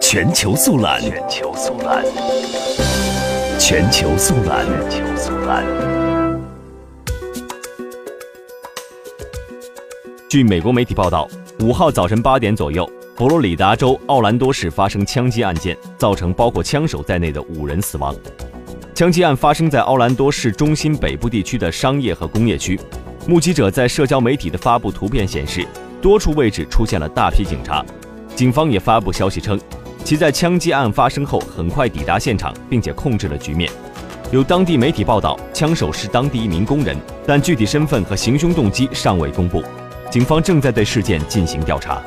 全球速览，全球速览，全球速览，全球速览。据美国媒体报道，五号早晨八点左右，佛罗里达州奥兰多市发生枪击案件，造成包括枪手在内的五人死亡。枪击案发生在奥兰多市中心北部地区的商业和工业区。目击者在社交媒体的发布图片显示，多处位置出现了大批警察。警方也发布消息称，其在枪击案发生后很快抵达现场，并且控制了局面。有当地媒体报道，枪手是当地一名工人，但具体身份和行凶动机尚未公布。警方正在对事件进行调查。